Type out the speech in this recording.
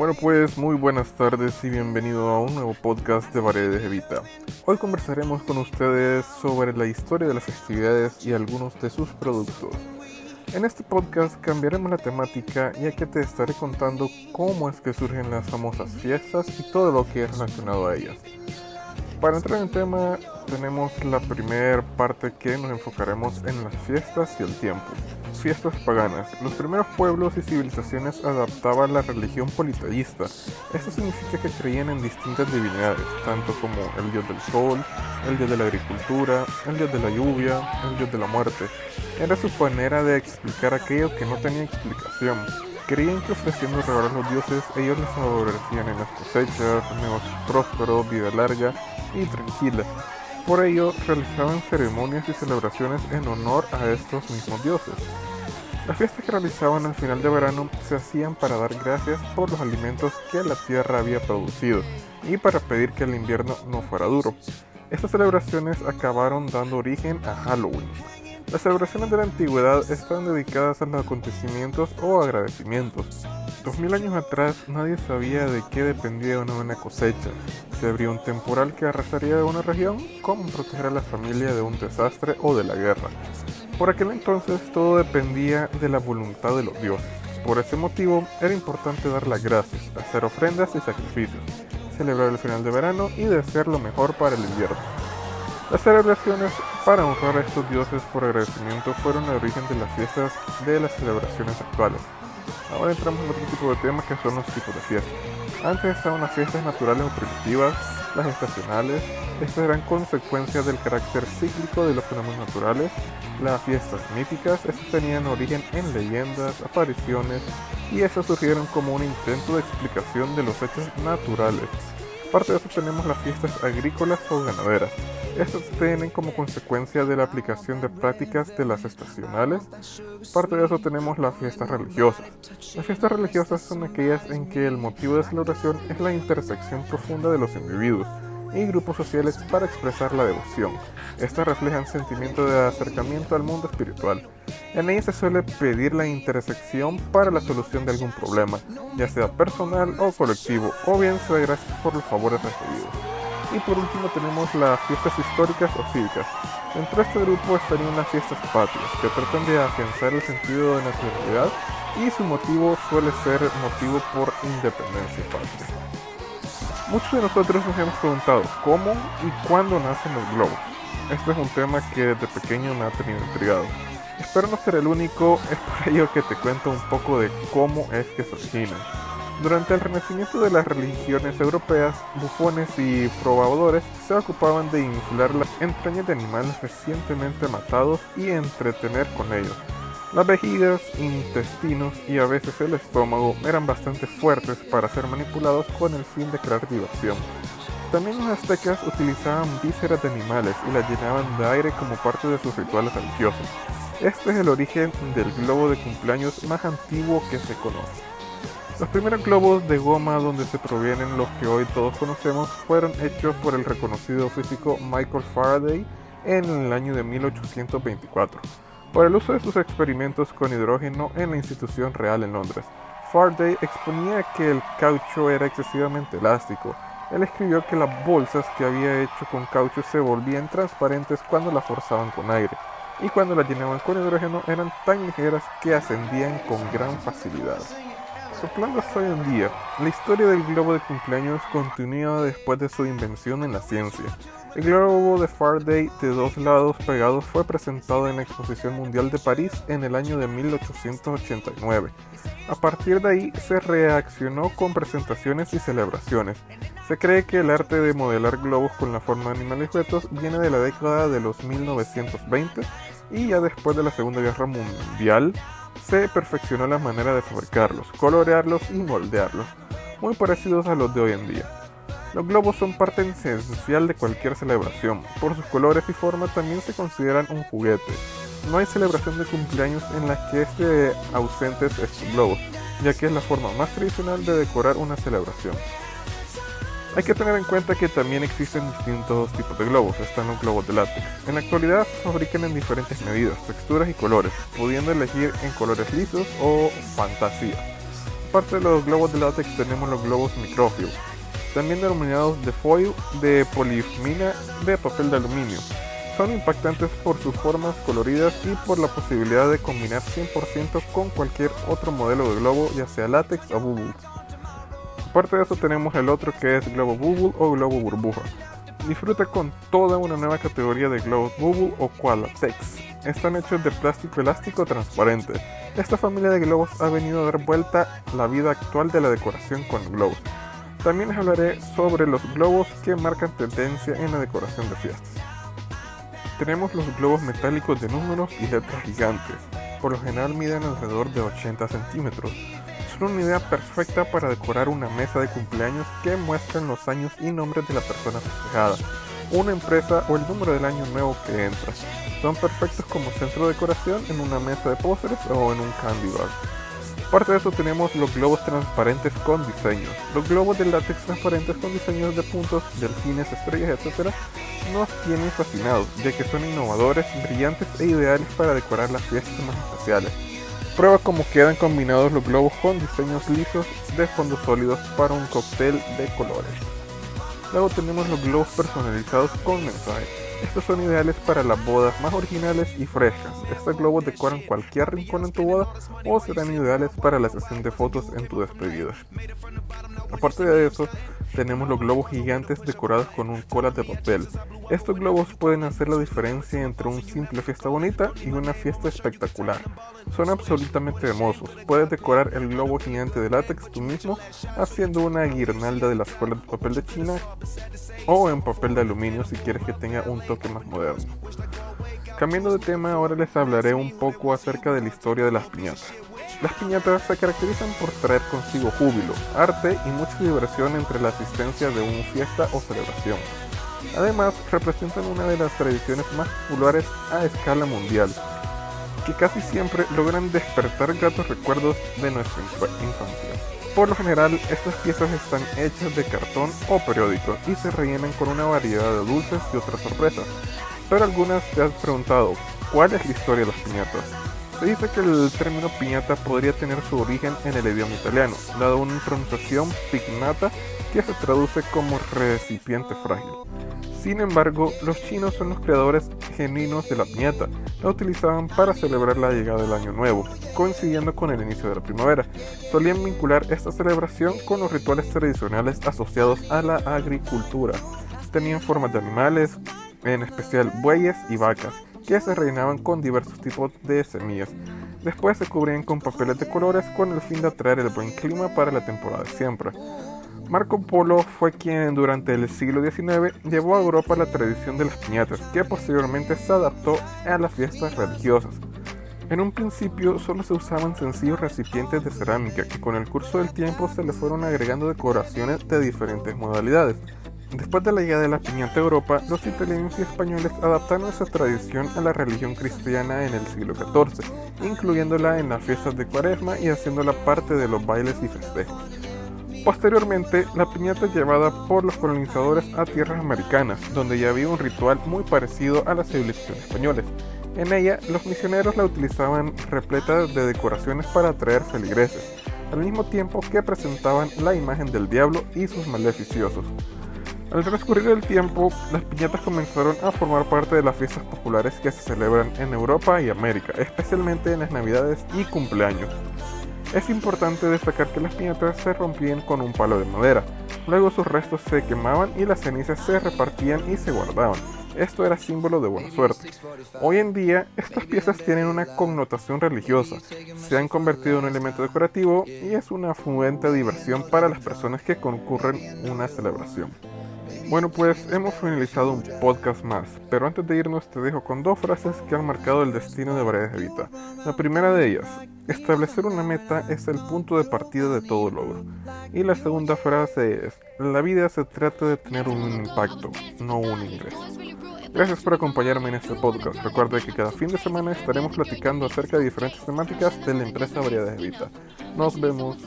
Bueno pues muy buenas tardes y bienvenido a un nuevo podcast de Paredes Evita. Hoy conversaremos con ustedes sobre la historia de las festividades y algunos de sus productos. En este podcast cambiaremos la temática ya que te estaré contando cómo es que surgen las famosas fiestas y todo lo que es relacionado a ellas. Para entrar en tema tenemos la primera parte que nos enfocaremos en las fiestas y el tiempo. Fiestas paganas. Los primeros pueblos y civilizaciones adaptaban la religión politeísta. Esto significa que creían en distintas divinidades, tanto como el dios del sol, el dios de la agricultura, el dios de la lluvia, el dios de la muerte. Era su manera de explicar aquello que no tenía explicación. Creían que ofreciendo regalos a los dioses, ellos les favorecían en las cosechas, negocios prósperos, vida larga y tranquila. Por ello, realizaban ceremonias y celebraciones en honor a estos mismos dioses. Las fiestas que realizaban al final de verano se hacían para dar gracias por los alimentos que la tierra había producido y para pedir que el invierno no fuera duro. Estas celebraciones acabaron dando origen a Halloween, las celebraciones de la antigüedad están dedicadas a los acontecimientos o agradecimientos. Dos mil años atrás nadie sabía de qué dependía una buena cosecha, si habría un temporal que arrasaría de una región, cómo proteger a la familia de un desastre o de la guerra. Por aquel entonces todo dependía de la voluntad de los dioses. Por ese motivo era importante dar las gracias, hacer ofrendas y sacrificios, celebrar el final de verano y desear lo mejor para el invierno. Las celebraciones para honrar a estos dioses por agradecimiento fueron el origen de las fiestas de las celebraciones actuales. Ahora entramos en otro tipo de temas que son los tipos de fiestas. Antes estaban las fiestas naturales o primitivas, las estacionales, estas eran consecuencias del carácter cíclico de los fenómenos naturales, las fiestas míticas, estas tenían origen en leyendas, apariciones y estas surgieron como un intento de explicación de los hechos naturales. Aparte de eso tenemos las fiestas agrícolas o ganaderas. Estas tienen como consecuencia de la aplicación de prácticas de las estacionales. Parte de eso tenemos las fiestas religiosas. Las fiestas religiosas son aquellas en que el motivo de celebración es la intersección profunda de los individuos y grupos sociales para expresar la devoción. Estas reflejan sentimientos de acercamiento al mundo espiritual. En ellas se suele pedir la intersección para la solución de algún problema, ya sea personal o colectivo, o bien se da gracias por los favores recibidos. Y por último tenemos las fiestas históricas o cívicas. Dentro de este grupo estarían las fiestas patrias, que tratan de afianzar el sentido de nacionalidad y su motivo suele ser motivo por independencia patria. Muchos de nosotros nos hemos preguntado cómo y cuándo nacen los globos. Este es un tema que desde pequeño me ha tenido intrigado. Espero no ser el único, es por ello que te cuento un poco de cómo es que se originan. Durante el renacimiento de las religiones europeas, bufones y probadores se ocupaban de inflar las entrañas de animales recientemente matados y entretener con ellos. Las vejigas, intestinos y a veces el estómago eran bastante fuertes para ser manipulados con el fin de crear diversión. También los aztecas utilizaban vísceras de animales y las llenaban de aire como parte de sus rituales religiosos. Este es el origen del globo de cumpleaños más antiguo que se conoce. Los primeros globos de goma donde se provienen los que hoy todos conocemos fueron hechos por el reconocido físico Michael Faraday en el año de 1824, por el uso de sus experimentos con hidrógeno en la institución real en Londres. Faraday exponía que el caucho era excesivamente elástico. Él escribió que las bolsas que había hecho con caucho se volvían transparentes cuando las forzaban con aire, y cuando las llenaban con hidrógeno eran tan ligeras que ascendían con gran facilidad soplando hasta hoy en día, la historia del globo de cumpleaños continúa después de su invención en la ciencia. El globo de Faraday de dos lados pegados fue presentado en la Exposición Mundial de París en el año de 1889. A partir de ahí se reaccionó con presentaciones y celebraciones. Se cree que el arte de modelar globos con la forma de animales fetos viene de la década de los 1920 y ya después de la Segunda Guerra Mundial se perfeccionó la manera de fabricarlos, colorearlos y moldearlos, muy parecidos a los de hoy en día. Los globos son parte esencial de cualquier celebración, por sus colores y forma también se consideran un juguete. No hay celebración de cumpleaños en la que esté ausentes estos globos, ya que es la forma más tradicional de decorar una celebración. Hay que tener en cuenta que también existen distintos tipos de globos, están los globos de látex. En la actualidad se fabrican en diferentes medidas, texturas y colores, pudiendo elegir en colores lisos o fantasía. Aparte de los globos de látex tenemos los globos microfill, también denominados de foil, de polifmina, de papel de aluminio. Son impactantes por sus formas coloridas y por la posibilidad de combinar 100% con cualquier otro modelo de globo, ya sea látex o bubble. Aparte de eso tenemos el otro que es globo bubble o globo burbuja. Disfruta con toda una nueva categoría de globos bubble o qualatex. Están hechos de plástico elástico transparente. Esta familia de globos ha venido a dar vuelta la vida actual de la decoración con globos. También les hablaré sobre los globos que marcan tendencia en la decoración de fiestas. Tenemos los globos metálicos de números y letras gigantes. Por lo general miden alrededor de 80 centímetros. Son una idea perfecta para decorar una mesa de cumpleaños que muestran los años y nombres de la persona festejada, una empresa o el número del año nuevo que entra. Son perfectos como centro de decoración en una mesa de pósteres o en un candy bar. Aparte de eso tenemos los globos transparentes con diseños. Los globos de látex transparentes con diseños de puntos, delfines, estrellas, etc. nos tienen fascinados, ya que son innovadores, brillantes e ideales para decorar las fiestas más especiales. Prueba cómo quedan combinados los globos con diseños lisos de fondos sólidos para un cóctel de colores. Luego tenemos los globos personalizados con mensajes. Estos son ideales para las bodas más originales y frescas. Estos globos decoran cualquier rincón en tu boda o serán ideales para la sesión de fotos en tu despedida. Aparte de eso, tenemos los globos gigantes decorados con un cola de papel. Estos globos pueden hacer la diferencia entre una simple fiesta bonita y una fiesta espectacular. Son absolutamente hermosos. Puedes decorar el globo gigante de látex tú mismo haciendo una guirnalda de las colas de papel de China o en papel de aluminio si quieres que tenga un toque más moderno. Cambiando de tema, ahora les hablaré un poco acerca de la historia de las piñatas. Las piñatas se caracterizan por traer consigo júbilo, arte y mucha diversión entre la asistencia de una fiesta o celebración. Además, representan una de las tradiciones más populares a escala mundial, que casi siempre logran despertar gratos recuerdos de nuestra infancia. Por lo general, estas piezas están hechas de cartón o periódico y se rellenan con una variedad de dulces y otras sorpresas. Pero algunas te has preguntado, ¿cuál es la historia de las piñatas? Se dice que el término piñata podría tener su origen en el idioma italiano, dado una pronunciación pignata que se traduce como recipiente frágil. Sin embargo, los chinos son los creadores genuinos de la piñata. La utilizaban para celebrar la llegada del año nuevo, coincidiendo con el inicio de la primavera. Solían vincular esta celebración con los rituales tradicionales asociados a la agricultura. Tenían formas de animales, en especial bueyes y vacas, que se rellenaban con diversos tipos de semillas. Después se cubrían con papeles de colores con el fin de atraer el buen clima para la temporada de siempre. Marco Polo fue quien durante el siglo XIX llevó a Europa la tradición de las piñatas, que posteriormente se adaptó a las fiestas religiosas. En un principio solo se usaban sencillos recipientes de cerámica que con el curso del tiempo se le fueron agregando decoraciones de diferentes modalidades. Después de la llegada de la piñata a Europa, los italianos y españoles adaptaron esa tradición a la religión cristiana en el siglo XIV, incluyéndola en las fiestas de cuaresma y haciéndola parte de los bailes y festejos. Posteriormente, la piñata es llevada por los colonizadores a tierras americanas, donde ya había un ritual muy parecido a la civilización española. En ella, los misioneros la utilizaban repleta de decoraciones para atraer feligreses, al mismo tiempo que presentaban la imagen del diablo y sus maleficiosos. Al transcurrir el tiempo, las piñatas comenzaron a formar parte de las fiestas populares que se celebran en Europa y América, especialmente en las navidades y cumpleaños. Es importante destacar que las piñatas se rompían con un palo de madera, luego sus restos se quemaban y las cenizas se repartían y se guardaban. Esto era símbolo de buena suerte. Hoy en día, estas piezas tienen una connotación religiosa, se han convertido en un elemento decorativo y es una fuente de diversión para las personas que concurren una celebración. Bueno, pues hemos finalizado un podcast más, pero antes de irnos te dejo con dos frases que han marcado el destino de Variedades de Vita. La primera de ellas, establecer una meta es el punto de partida de todo logro. Y la segunda frase es, la vida se trata de tener un impacto, no un ingreso. Gracias por acompañarme en este podcast. Recuerda que cada fin de semana estaremos platicando acerca de diferentes temáticas de la empresa Variedades de Vita. Nos vemos.